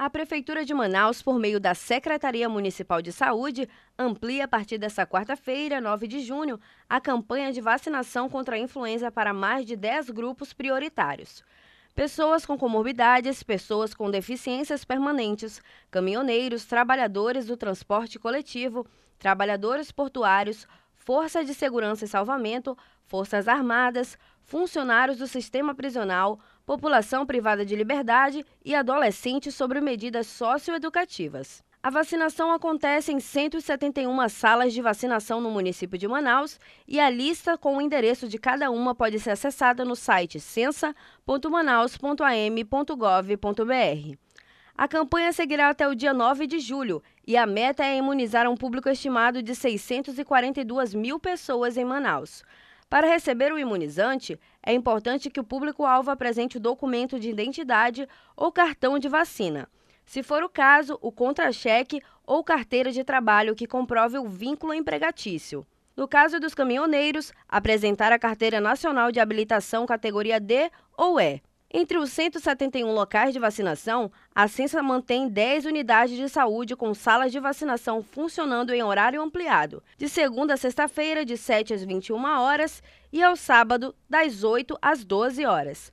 A Prefeitura de Manaus, por meio da Secretaria Municipal de Saúde, amplia a partir desta quarta-feira, 9 de junho, a campanha de vacinação contra a influenza para mais de 10 grupos prioritários. Pessoas com comorbidades, pessoas com deficiências permanentes, caminhoneiros, trabalhadores do transporte coletivo, trabalhadores portuários, Força de Segurança e Salvamento, Forças Armadas, funcionários do sistema prisional, população privada de liberdade e adolescentes sobre medidas socioeducativas. A vacinação acontece em 171 salas de vacinação no município de Manaus e a lista com o endereço de cada uma pode ser acessada no site censa.manaus.am.gov.br. A campanha seguirá até o dia 9 de julho e a meta é imunizar um público estimado de 642 mil pessoas em Manaus. Para receber o imunizante, é importante que o público-alvo apresente o documento de identidade ou cartão de vacina. Se for o caso, o contra-cheque ou carteira de trabalho que comprove o vínculo empregatício. No caso dos caminhoneiros, apresentar a Carteira Nacional de Habilitação categoria D ou E. Entre os 171 locais de vacinação, a Censa mantém 10 unidades de saúde com salas de vacinação funcionando em horário ampliado, de segunda a sexta-feira, de 7 às 21 horas e ao sábado, das 8 às 12 horas.